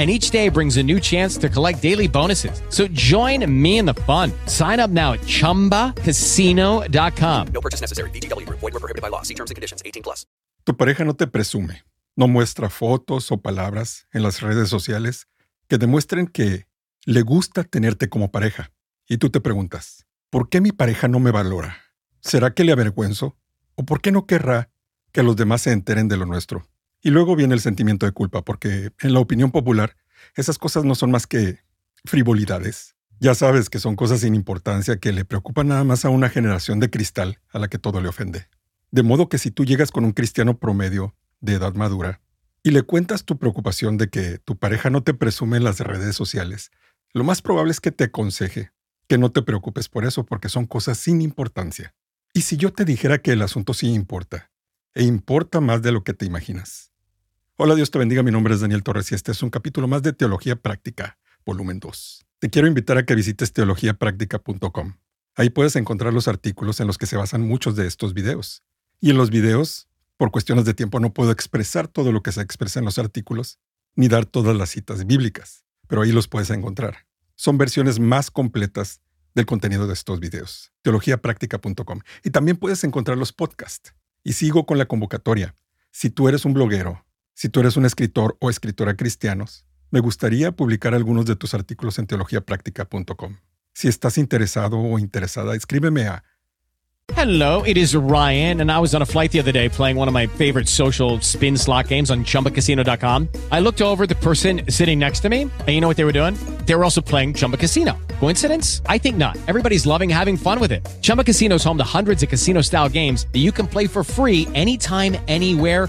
and each day brings a new chance to collect daily bonuses. So join me in the fun. Sign up now at ChumbaCasino.com. No purchase necessary. VGW Group. Void were prohibited by law. See terms and conditions. 18 plus. Tu pareja no te presume. No muestra fotos o palabras en las redes sociales que demuestren que le gusta tenerte como pareja. Y tú te preguntas, ¿por qué mi pareja no me valora? ¿Será que le avergüenzo? ¿O por qué no querrá que los demás se enteren de lo nuestro? Y luego viene el sentimiento de culpa, porque en la opinión popular, esas cosas no son más que frivolidades. Ya sabes que son cosas sin importancia que le preocupan nada más a una generación de cristal a la que todo le ofende. De modo que si tú llegas con un cristiano promedio de edad madura y le cuentas tu preocupación de que tu pareja no te presume en las redes sociales, lo más probable es que te aconseje que no te preocupes por eso porque son cosas sin importancia. Y si yo te dijera que el asunto sí importa, e importa más de lo que te imaginas, Hola, Dios te bendiga. Mi nombre es Daniel Torres y este es un capítulo más de Teología Práctica, volumen 2. Te quiero invitar a que visites teologiapractica.com. Ahí puedes encontrar los artículos en los que se basan muchos de estos videos. Y en los videos, por cuestiones de tiempo, no puedo expresar todo lo que se expresa en los artículos, ni dar todas las citas bíblicas, pero ahí los puedes encontrar. Son versiones más completas del contenido de estos videos. teologiapractica.com. Y también puedes encontrar los podcasts. Y sigo con la convocatoria. Si tú eres un bloguero, si tú eres un escritor o escritora cristianos, me gustaría publicar algunos de tus artículos en teologiapráctica.com. Si estás interesado o interesada, escríbeme a Hello, it is Ryan, and I was on a flight the other day playing one of my favorite social spin slot games on chumbacasino.com. I looked over the person sitting next to me, and you know what they were doing? They were also playing Chumba Casino. Coincidence? I think not. Everybody's loving having fun with it. Chumba Casino is home to hundreds of casino style games that you can play for free anytime, anywhere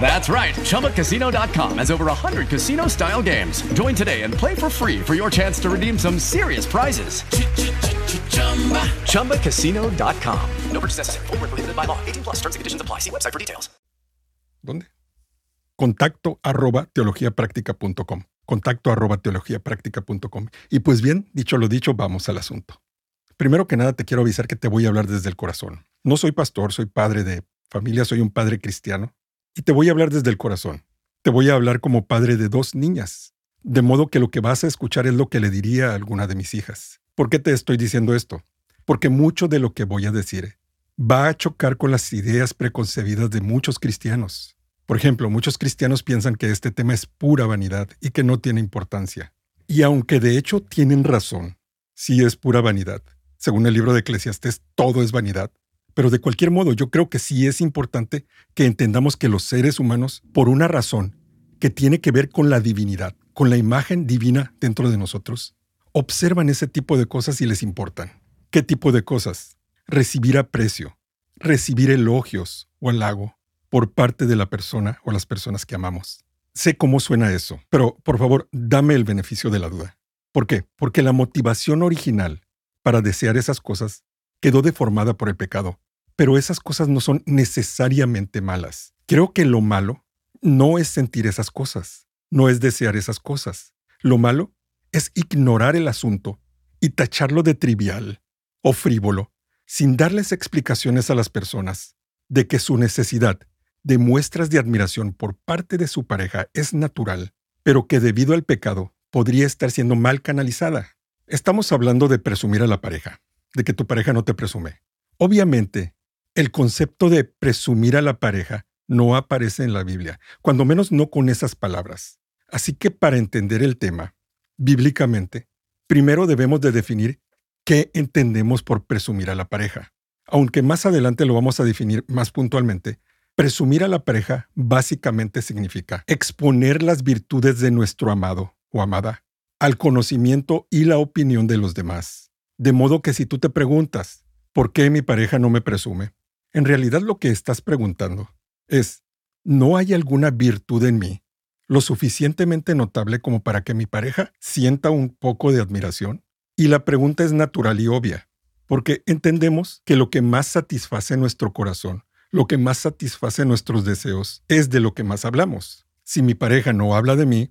That's right. ChumbaCasino.com has over 100 casino style games. Join today and play for free for your chance to redeem some serious prizes. ChumbaCasino.com. No purchase necessary. Full prohibited by law. 18 plus terms and conditions apply. See website for details. ¿Dónde? Contacto arroba teologiapráctica.com. Contacto arroba teologiapráctica.com. Y pues bien, dicho lo dicho, vamos al asunto. Primero que nada, te quiero avisar que te voy a hablar desde el corazón. No soy pastor, soy padre de familia, soy un padre cristiano. Y te voy a hablar desde el corazón. Te voy a hablar como padre de dos niñas. De modo que lo que vas a escuchar es lo que le diría a alguna de mis hijas. ¿Por qué te estoy diciendo esto? Porque mucho de lo que voy a decir va a chocar con las ideas preconcebidas de muchos cristianos. Por ejemplo, muchos cristianos piensan que este tema es pura vanidad y que no tiene importancia. Y aunque de hecho tienen razón, sí es pura vanidad. Según el libro de Eclesiastés, todo es vanidad. Pero de cualquier modo, yo creo que sí es importante que entendamos que los seres humanos, por una razón que tiene que ver con la divinidad, con la imagen divina dentro de nosotros, observan ese tipo de cosas y les importan. ¿Qué tipo de cosas? Recibir aprecio, recibir elogios o halago por parte de la persona o las personas que amamos. Sé cómo suena eso, pero por favor, dame el beneficio de la duda. ¿Por qué? Porque la motivación original para desear esas cosas quedó deformada por el pecado pero esas cosas no son necesariamente malas. Creo que lo malo no es sentir esas cosas, no es desear esas cosas. Lo malo es ignorar el asunto y tacharlo de trivial o frívolo, sin darles explicaciones a las personas de que su necesidad de muestras de admiración por parte de su pareja es natural, pero que debido al pecado podría estar siendo mal canalizada. Estamos hablando de presumir a la pareja, de que tu pareja no te presume. Obviamente, el concepto de presumir a la pareja no aparece en la Biblia, cuando menos no con esas palabras. Así que para entender el tema, bíblicamente, primero debemos de definir qué entendemos por presumir a la pareja. Aunque más adelante lo vamos a definir más puntualmente, presumir a la pareja básicamente significa exponer las virtudes de nuestro amado o amada al conocimiento y la opinión de los demás. De modo que si tú te preguntas, ¿por qué mi pareja no me presume? En realidad lo que estás preguntando es, ¿no hay alguna virtud en mí lo suficientemente notable como para que mi pareja sienta un poco de admiración? Y la pregunta es natural y obvia, porque entendemos que lo que más satisface nuestro corazón, lo que más satisface nuestros deseos, es de lo que más hablamos. Si mi pareja no habla de mí,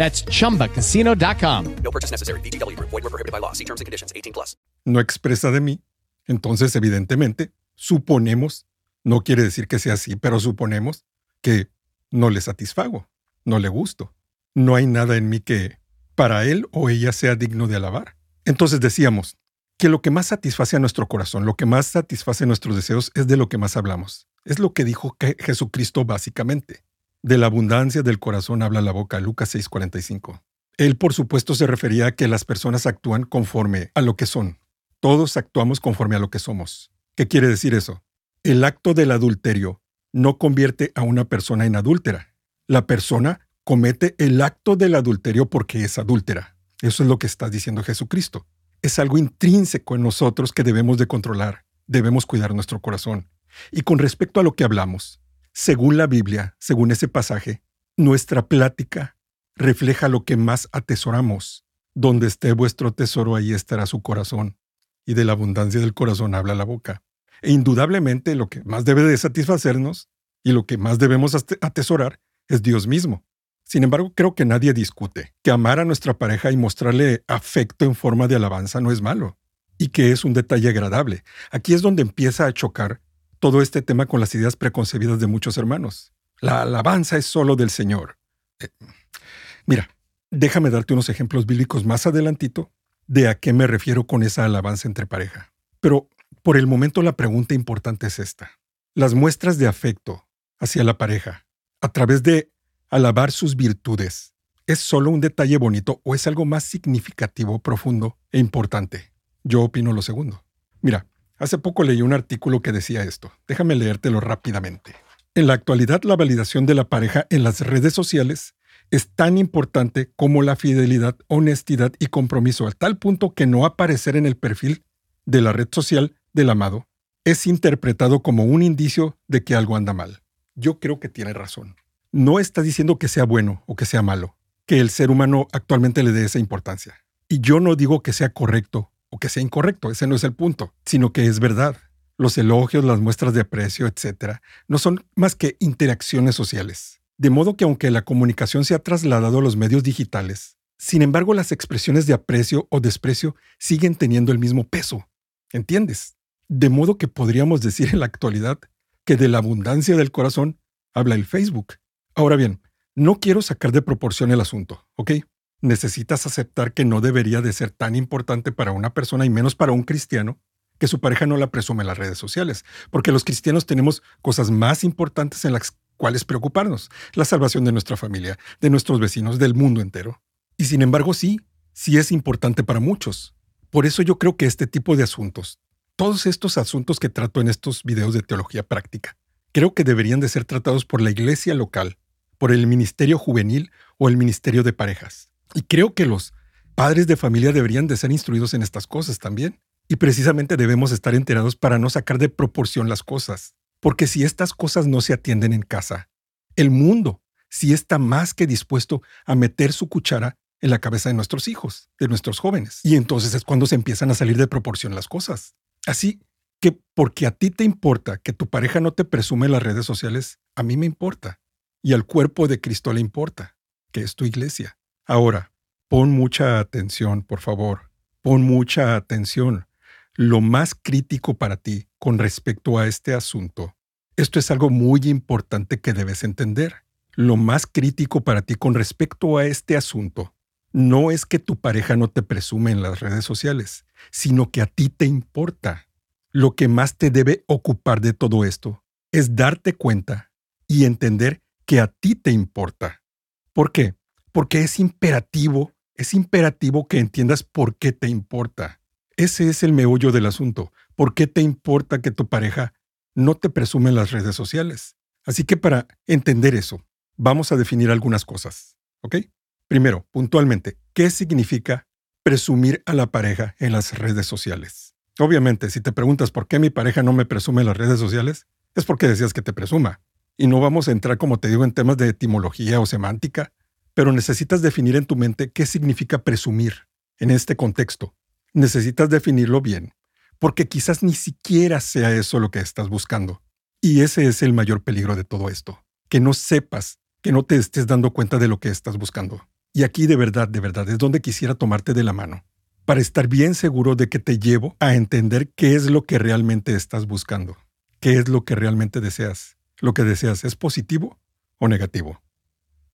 That's chumbacasino.com. No purchase necessary. VGW Group. Void were prohibited by law. See terms and conditions. 18 plus. no expresa de mí, entonces evidentemente suponemos, no quiere decir que sea así, pero suponemos que no le satisfago, no le gusto. No hay nada en mí que para él o ella sea digno de alabar. Entonces decíamos que lo que más satisface a nuestro corazón, lo que más satisface nuestros deseos es de lo que más hablamos. Es lo que dijo que Jesucristo básicamente. De la abundancia del corazón habla la boca, Lucas 6:45. Él, por supuesto, se refería a que las personas actúan conforme a lo que son. Todos actuamos conforme a lo que somos. ¿Qué quiere decir eso? El acto del adulterio no convierte a una persona en adúltera. La persona comete el acto del adulterio porque es adúltera. Eso es lo que está diciendo Jesucristo. Es algo intrínseco en nosotros que debemos de controlar. Debemos cuidar nuestro corazón. Y con respecto a lo que hablamos, según la Biblia, según ese pasaje, nuestra plática refleja lo que más atesoramos. Donde esté vuestro tesoro, ahí estará su corazón. Y de la abundancia del corazón habla la boca. E indudablemente lo que más debe de satisfacernos y lo que más debemos ate- atesorar es Dios mismo. Sin embargo, creo que nadie discute que amar a nuestra pareja y mostrarle afecto en forma de alabanza no es malo, y que es un detalle agradable. Aquí es donde empieza a chocar todo este tema con las ideas preconcebidas de muchos hermanos. La alabanza es solo del Señor. Eh, mira, déjame darte unos ejemplos bíblicos más adelantito de a qué me refiero con esa alabanza entre pareja. Pero por el momento la pregunta importante es esta. Las muestras de afecto hacia la pareja, a través de alabar sus virtudes, ¿es solo un detalle bonito o es algo más significativo, profundo e importante? Yo opino lo segundo. Mira, hace poco leí un artículo que decía esto. Déjame leértelo rápidamente. En la actualidad, la validación de la pareja en las redes sociales es tan importante como la fidelidad, honestidad y compromiso, al tal punto que no aparecer en el perfil de la red social del amado es interpretado como un indicio de que algo anda mal. Yo creo que tiene razón. No está diciendo que sea bueno o que sea malo, que el ser humano actualmente le dé esa importancia. Y yo no digo que sea correcto o que sea incorrecto, ese no es el punto, sino que es verdad. Los elogios, las muestras de aprecio, etc., no son más que interacciones sociales. De modo que aunque la comunicación se ha trasladado a los medios digitales, sin embargo las expresiones de aprecio o desprecio siguen teniendo el mismo peso. ¿Entiendes? De modo que podríamos decir en la actualidad que de la abundancia del corazón habla el Facebook. Ahora bien, no quiero sacar de proporción el asunto, ¿ok? Necesitas aceptar que no debería de ser tan importante para una persona y menos para un cristiano que su pareja no la presume en las redes sociales, porque los cristianos tenemos cosas más importantes en las cuales preocuparnos, la salvación de nuestra familia, de nuestros vecinos, del mundo entero. Y sin embargo, sí, sí es importante para muchos. Por eso yo creo que este tipo de asuntos, todos estos asuntos que trato en estos videos de teología práctica, creo que deberían de ser tratados por la iglesia local, por el ministerio juvenil o el ministerio de parejas. Y creo que los padres de familia deberían de ser instruidos en estas cosas también. Y precisamente debemos estar enterados para no sacar de proporción las cosas. Porque si estas cosas no se atienden en casa, el mundo sí está más que dispuesto a meter su cuchara en la cabeza de nuestros hijos, de nuestros jóvenes. Y entonces es cuando se empiezan a salir de proporción las cosas. Así que porque a ti te importa que tu pareja no te presume en las redes sociales, a mí me importa. Y al cuerpo de Cristo le importa, que es tu iglesia. Ahora, pon mucha atención, por favor. Pon mucha atención. Lo más crítico para ti con respecto a este asunto. Esto es algo muy importante que debes entender. Lo más crítico para ti con respecto a este asunto no es que tu pareja no te presume en las redes sociales, sino que a ti te importa. Lo que más te debe ocupar de todo esto es darte cuenta y entender que a ti te importa. ¿Por qué? Porque es imperativo, es imperativo que entiendas por qué te importa. Ese es el meollo del asunto. ¿Por qué te importa que tu pareja no te presume en las redes sociales? Así que para entender eso, vamos a definir algunas cosas. ¿Ok? Primero, puntualmente, ¿qué significa presumir a la pareja en las redes sociales? Obviamente, si te preguntas por qué mi pareja no me presume en las redes sociales, es porque decías que te presuma. Y no vamos a entrar, como te digo, en temas de etimología o semántica, pero necesitas definir en tu mente qué significa presumir en este contexto. Necesitas definirlo bien, porque quizás ni siquiera sea eso lo que estás buscando. Y ese es el mayor peligro de todo esto, que no sepas, que no te estés dando cuenta de lo que estás buscando. Y aquí de verdad, de verdad, es donde quisiera tomarte de la mano, para estar bien seguro de que te llevo a entender qué es lo que realmente estás buscando, qué es lo que realmente deseas. ¿Lo que deseas es positivo o negativo?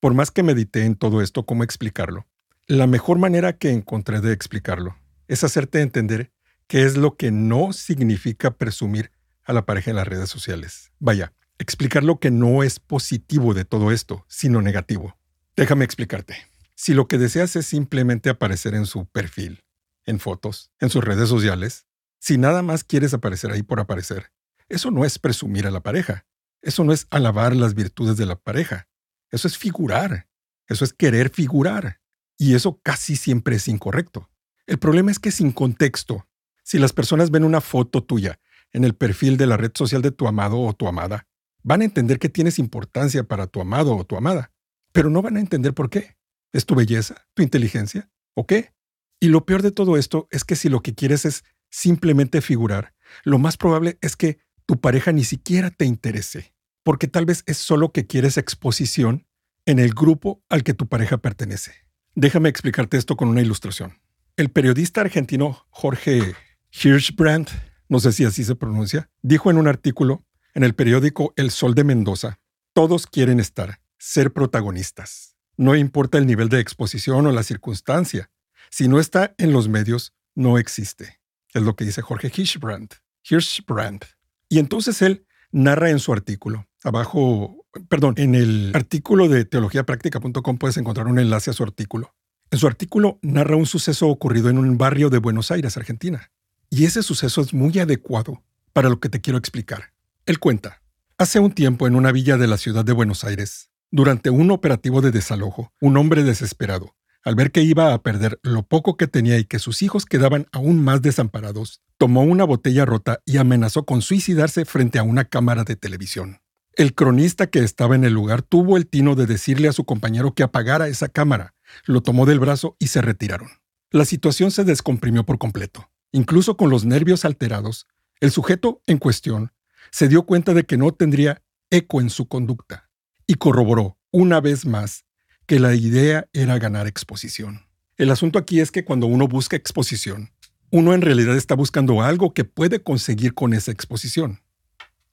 Por más que medité en todo esto, cómo explicarlo, la mejor manera que encontré de explicarlo es hacerte entender qué es lo que no significa presumir a la pareja en las redes sociales. Vaya, explicar lo que no es positivo de todo esto, sino negativo. Déjame explicarte. Si lo que deseas es simplemente aparecer en su perfil, en fotos, en sus redes sociales, si nada más quieres aparecer ahí por aparecer, eso no es presumir a la pareja, eso no es alabar las virtudes de la pareja, eso es figurar, eso es querer figurar, y eso casi siempre es incorrecto. El problema es que sin contexto, si las personas ven una foto tuya en el perfil de la red social de tu amado o tu amada, van a entender que tienes importancia para tu amado o tu amada, pero no van a entender por qué. ¿Es tu belleza? ¿Tu inteligencia? ¿O qué? Y lo peor de todo esto es que si lo que quieres es simplemente figurar, lo más probable es que tu pareja ni siquiera te interese, porque tal vez es solo que quieres exposición en el grupo al que tu pareja pertenece. Déjame explicarte esto con una ilustración. El periodista argentino Jorge Hirschbrand, no sé si así se pronuncia, dijo en un artículo en el periódico El Sol de Mendoza, todos quieren estar, ser protagonistas. No importa el nivel de exposición o la circunstancia. Si no está en los medios, no existe. Es lo que dice Jorge Hirschbrand. Hirschbrand. Y entonces él narra en su artículo, abajo, perdón, en el artículo de teologiapráctica.com puedes encontrar un enlace a su artículo. En su artículo narra un suceso ocurrido en un barrio de Buenos Aires, Argentina. Y ese suceso es muy adecuado para lo que te quiero explicar. Él cuenta, hace un tiempo en una villa de la ciudad de Buenos Aires, durante un operativo de desalojo, un hombre desesperado, al ver que iba a perder lo poco que tenía y que sus hijos quedaban aún más desamparados, tomó una botella rota y amenazó con suicidarse frente a una cámara de televisión. El cronista que estaba en el lugar tuvo el tino de decirle a su compañero que apagara esa cámara, lo tomó del brazo y se retiraron. La situación se descomprimió por completo. Incluso con los nervios alterados, el sujeto en cuestión se dio cuenta de que no tendría eco en su conducta y corroboró una vez más que la idea era ganar exposición. El asunto aquí es que cuando uno busca exposición, uno en realidad está buscando algo que puede conseguir con esa exposición.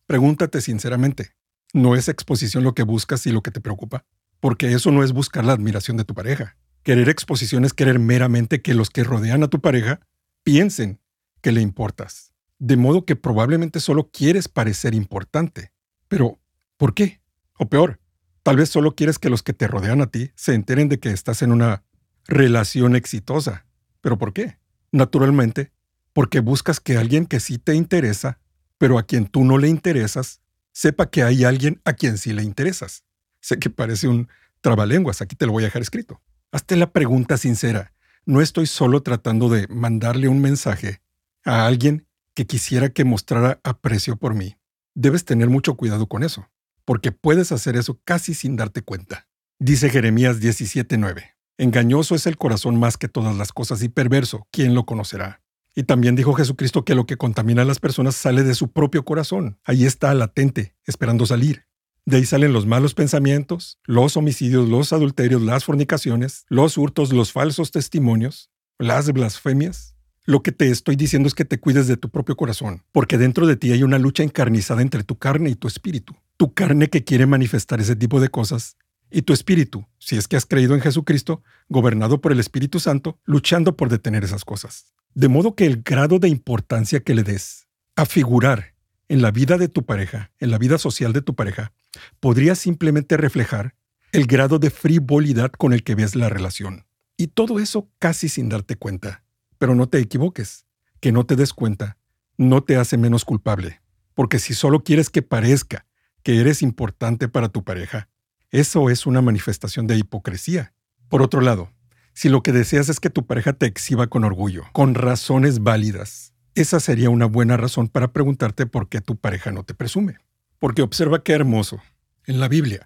Pregúntate sinceramente, ¿no es exposición lo que buscas y lo que te preocupa? Porque eso no es buscar la admiración de tu pareja. Querer exposición es querer meramente que los que rodean a tu pareja piensen que le importas. De modo que probablemente solo quieres parecer importante. Pero, ¿por qué? O peor, Tal vez solo quieres que los que te rodean a ti se enteren de que estás en una relación exitosa. ¿Pero por qué? Naturalmente, porque buscas que alguien que sí te interesa, pero a quien tú no le interesas, sepa que hay alguien a quien sí le interesas. Sé que parece un trabalenguas, aquí te lo voy a dejar escrito. Hazte la pregunta sincera. No estoy solo tratando de mandarle un mensaje a alguien que quisiera que mostrara aprecio por mí. Debes tener mucho cuidado con eso porque puedes hacer eso casi sin darte cuenta. Dice Jeremías 17:9. Engañoso es el corazón más que todas las cosas y perverso, ¿quién lo conocerá? Y también dijo Jesucristo que lo que contamina a las personas sale de su propio corazón. Ahí está latente, esperando salir. De ahí salen los malos pensamientos, los homicidios, los adulterios, las fornicaciones, los hurtos, los falsos testimonios, las blasfemias. Lo que te estoy diciendo es que te cuides de tu propio corazón, porque dentro de ti hay una lucha encarnizada entre tu carne y tu espíritu. Tu carne que quiere manifestar ese tipo de cosas y tu espíritu, si es que has creído en Jesucristo, gobernado por el Espíritu Santo, luchando por detener esas cosas. De modo que el grado de importancia que le des a figurar en la vida de tu pareja, en la vida social de tu pareja, podría simplemente reflejar el grado de frivolidad con el que ves la relación. Y todo eso casi sin darte cuenta. Pero no te equivoques, que no te des cuenta no te hace menos culpable, porque si solo quieres que parezca que eres importante para tu pareja, eso es una manifestación de hipocresía. Por otro lado, si lo que deseas es que tu pareja te exhiba con orgullo, con razones válidas, esa sería una buena razón para preguntarte por qué tu pareja no te presume. Porque observa qué hermoso. En la Biblia,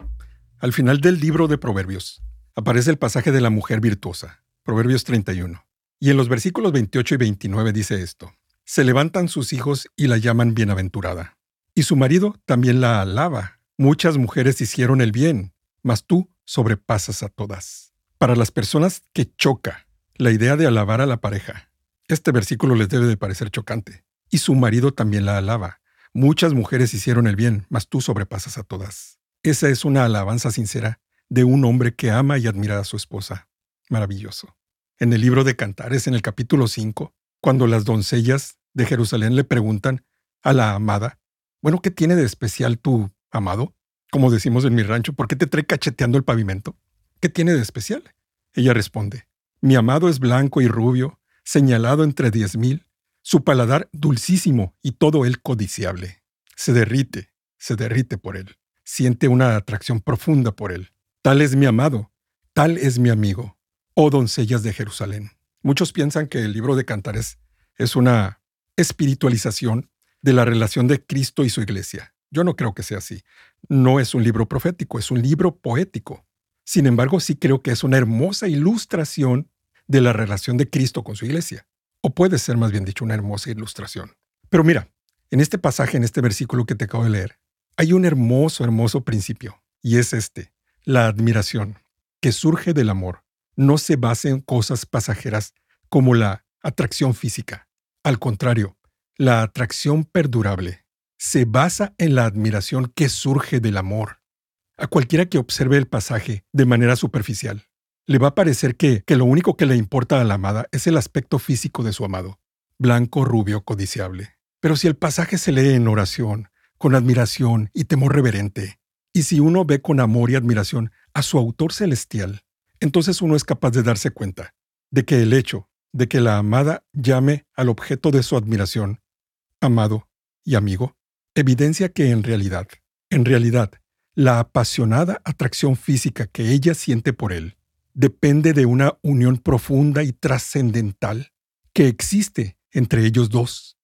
al final del libro de Proverbios, aparece el pasaje de la mujer virtuosa, Proverbios 31. Y en los versículos 28 y 29 dice esto. Se levantan sus hijos y la llaman bienaventurada. Y su marido también la alaba. Muchas mujeres hicieron el bien, mas tú sobrepasas a todas. Para las personas que choca la idea de alabar a la pareja, este versículo les debe de parecer chocante. Y su marido también la alaba. Muchas mujeres hicieron el bien, mas tú sobrepasas a todas. Esa es una alabanza sincera de un hombre que ama y admira a su esposa. Maravilloso. En el libro de Cantares, en el capítulo 5, cuando las doncellas de Jerusalén le preguntan a la amada, bueno, ¿qué tiene de especial tu amado? Como decimos en mi rancho, ¿por qué te trae cacheteando el pavimento? ¿Qué tiene de especial? Ella responde, Mi amado es blanco y rubio, señalado entre diez mil, su paladar dulcísimo y todo él codiciable. Se derrite, se derrite por él, siente una atracción profunda por él. Tal es mi amado, tal es mi amigo, oh doncellas de Jerusalén. Muchos piensan que el libro de Cantares es una espiritualización de la relación de Cristo y su iglesia. Yo no creo que sea así. No es un libro profético, es un libro poético. Sin embargo, sí creo que es una hermosa ilustración de la relación de Cristo con su iglesia. O puede ser más bien dicho una hermosa ilustración. Pero mira, en este pasaje, en este versículo que te acabo de leer, hay un hermoso, hermoso principio, y es este. La admiración, que surge del amor, no se basa en cosas pasajeras como la atracción física. Al contrario, la atracción perdurable se basa en la admiración que surge del amor. A cualquiera que observe el pasaje de manera superficial, le va a parecer que, que lo único que le importa a la amada es el aspecto físico de su amado, blanco, rubio, codiciable. Pero si el pasaje se lee en oración, con admiración y temor reverente, y si uno ve con amor y admiración a su autor celestial, entonces uno es capaz de darse cuenta de que el hecho de que la amada llame al objeto de su admiración, amado y amigo, evidencia que en realidad, en realidad, la apasionada atracción física que ella siente por él depende de una unión profunda y trascendental que existe entre ellos dos.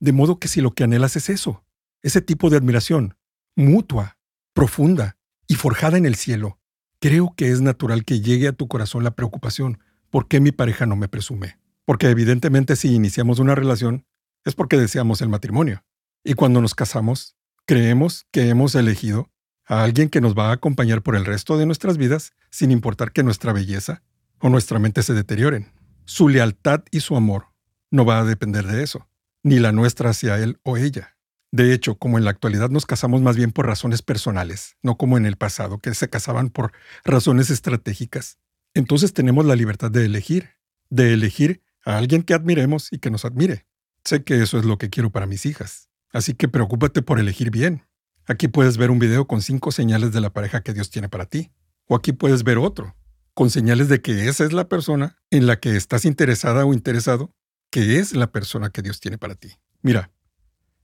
De modo que si lo que anhelas es eso, ese tipo de admiración, mutua, profunda y forjada en el cielo, creo que es natural que llegue a tu corazón la preocupación, ¿por qué mi pareja no me presume? Porque evidentemente si iniciamos una relación es porque deseamos el matrimonio. Y cuando nos casamos, creemos que hemos elegido a alguien que nos va a acompañar por el resto de nuestras vidas sin importar que nuestra belleza o nuestra mente se deterioren. Su lealtad y su amor no va a depender de eso, ni la nuestra hacia él o ella. De hecho, como en la actualidad nos casamos más bien por razones personales, no como en el pasado, que se casaban por razones estratégicas, entonces tenemos la libertad de elegir, de elegir a alguien que admiremos y que nos admire. Sé que eso es lo que quiero para mis hijas, así que preocúpate por elegir bien, Aquí puedes ver un video con cinco señales de la pareja que Dios tiene para ti. O aquí puedes ver otro, con señales de que esa es la persona en la que estás interesada o interesado, que es la persona que Dios tiene para ti. Mira,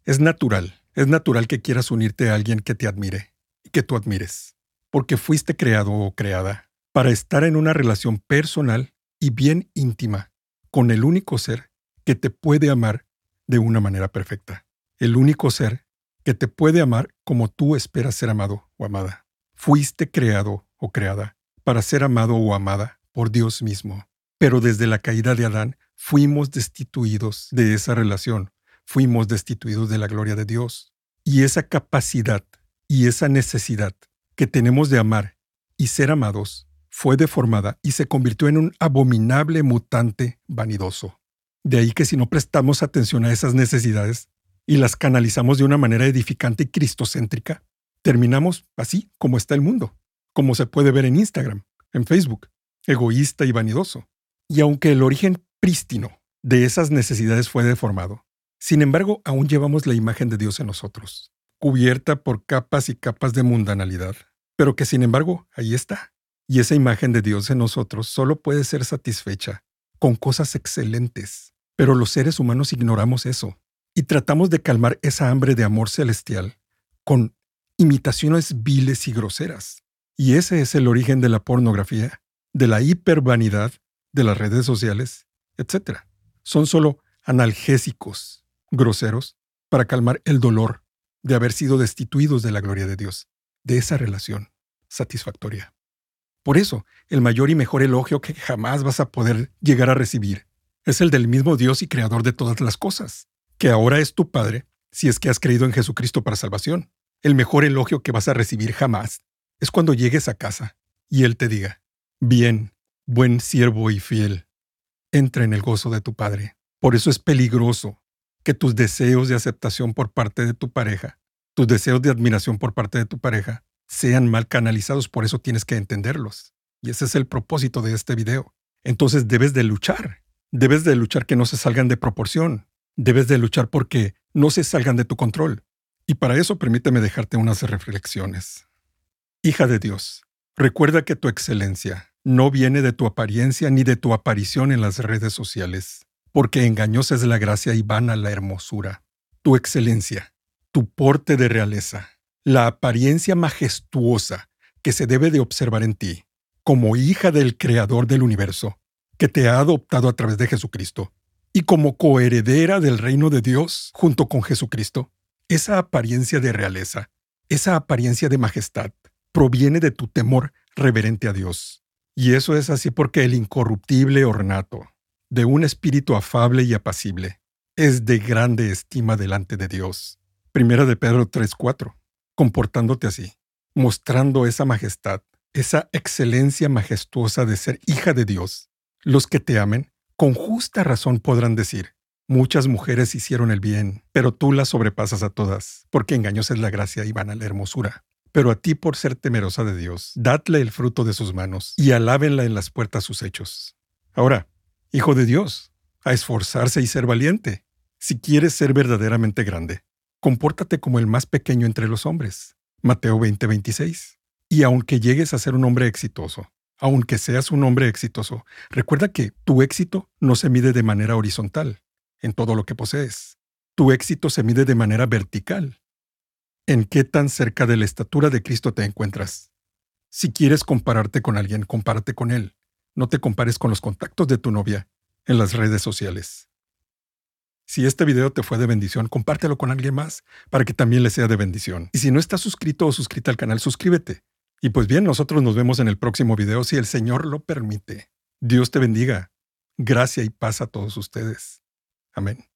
es natural, es natural que quieras unirte a alguien que te admire y que tú admires, porque fuiste creado o creada para estar en una relación personal y bien íntima con el único ser que te puede amar de una manera perfecta, el único ser que te puede amar como tú esperas ser amado o amada. Fuiste creado o creada para ser amado o amada por Dios mismo. Pero desde la caída de Adán fuimos destituidos de esa relación, fuimos destituidos de la gloria de Dios. Y esa capacidad y esa necesidad que tenemos de amar y ser amados fue deformada y se convirtió en un abominable mutante vanidoso. De ahí que si no prestamos atención a esas necesidades y las canalizamos de una manera edificante y cristocéntrica, terminamos así como está el mundo, como se puede ver en Instagram, en Facebook, egoísta y vanidoso. Y aunque el origen prístino de esas necesidades fue deformado, sin embargo aún llevamos la imagen de Dios en nosotros, cubierta por capas y capas de mundanalidad, pero que sin embargo ahí está. Y esa imagen de Dios en nosotros solo puede ser satisfecha con cosas excelentes. Pero los seres humanos ignoramos eso y tratamos de calmar esa hambre de amor celestial con imitaciones viles y groseras. Y ese es el origen de la pornografía, de la hipervanidad, de las redes sociales, etc. Son solo analgésicos, groseros, para calmar el dolor de haber sido destituidos de la gloria de Dios, de esa relación satisfactoria. Por eso, el mayor y mejor elogio que jamás vas a poder llegar a recibir es el del mismo Dios y Creador de todas las cosas, que ahora es tu Padre si es que has creído en Jesucristo para salvación. El mejor elogio que vas a recibir jamás es cuando llegues a casa y Él te diga, bien, buen siervo y fiel, entra en el gozo de tu Padre. Por eso es peligroso que tus deseos de aceptación por parte de tu pareja, tus deseos de admiración por parte de tu pareja, sean mal canalizados, por eso tienes que entenderlos. Y ese es el propósito de este video. Entonces debes de luchar. Debes de luchar que no se salgan de proporción. Debes de luchar porque no se salgan de tu control. Y para eso permíteme dejarte unas reflexiones. Hija de Dios, recuerda que tu excelencia no viene de tu apariencia ni de tu aparición en las redes sociales, porque engañosa es la gracia y vana la hermosura. Tu excelencia, tu porte de realeza, la apariencia majestuosa que se debe de observar en ti, como hija del Creador del universo, que te ha adoptado a través de Jesucristo, y como coheredera del reino de Dios junto con Jesucristo, esa apariencia de realeza, esa apariencia de majestad, proviene de tu temor reverente a Dios. Y eso es así porque el incorruptible ornato, de un espíritu afable y apacible, es de grande estima delante de Dios. Primera de Pedro 3:4 comportándote así, mostrando esa majestad, esa excelencia majestuosa de ser hija de Dios. Los que te amen, con justa razón podrán decir, muchas mujeres hicieron el bien, pero tú las sobrepasas a todas, porque engaños es la gracia y van a la hermosura. Pero a ti por ser temerosa de Dios, dadle el fruto de sus manos y alábenla en las puertas sus hechos. Ahora, hijo de Dios, a esforzarse y ser valiente, si quieres ser verdaderamente grande compórtate como el más pequeño entre los hombres. Mateo 20:26. Y aunque llegues a ser un hombre exitoso, aunque seas un hombre exitoso, recuerda que tu éxito no se mide de manera horizontal, en todo lo que posees. Tu éxito se mide de manera vertical. ¿En qué tan cerca de la estatura de Cristo te encuentras? Si quieres compararte con alguien, compárate con él. No te compares con los contactos de tu novia en las redes sociales. Si este video te fue de bendición, compártelo con alguien más para que también le sea de bendición. Y si no estás suscrito o suscrita al canal, suscríbete. Y pues bien, nosotros nos vemos en el próximo video si el Señor lo permite. Dios te bendiga. Gracia y paz a todos ustedes. Amén.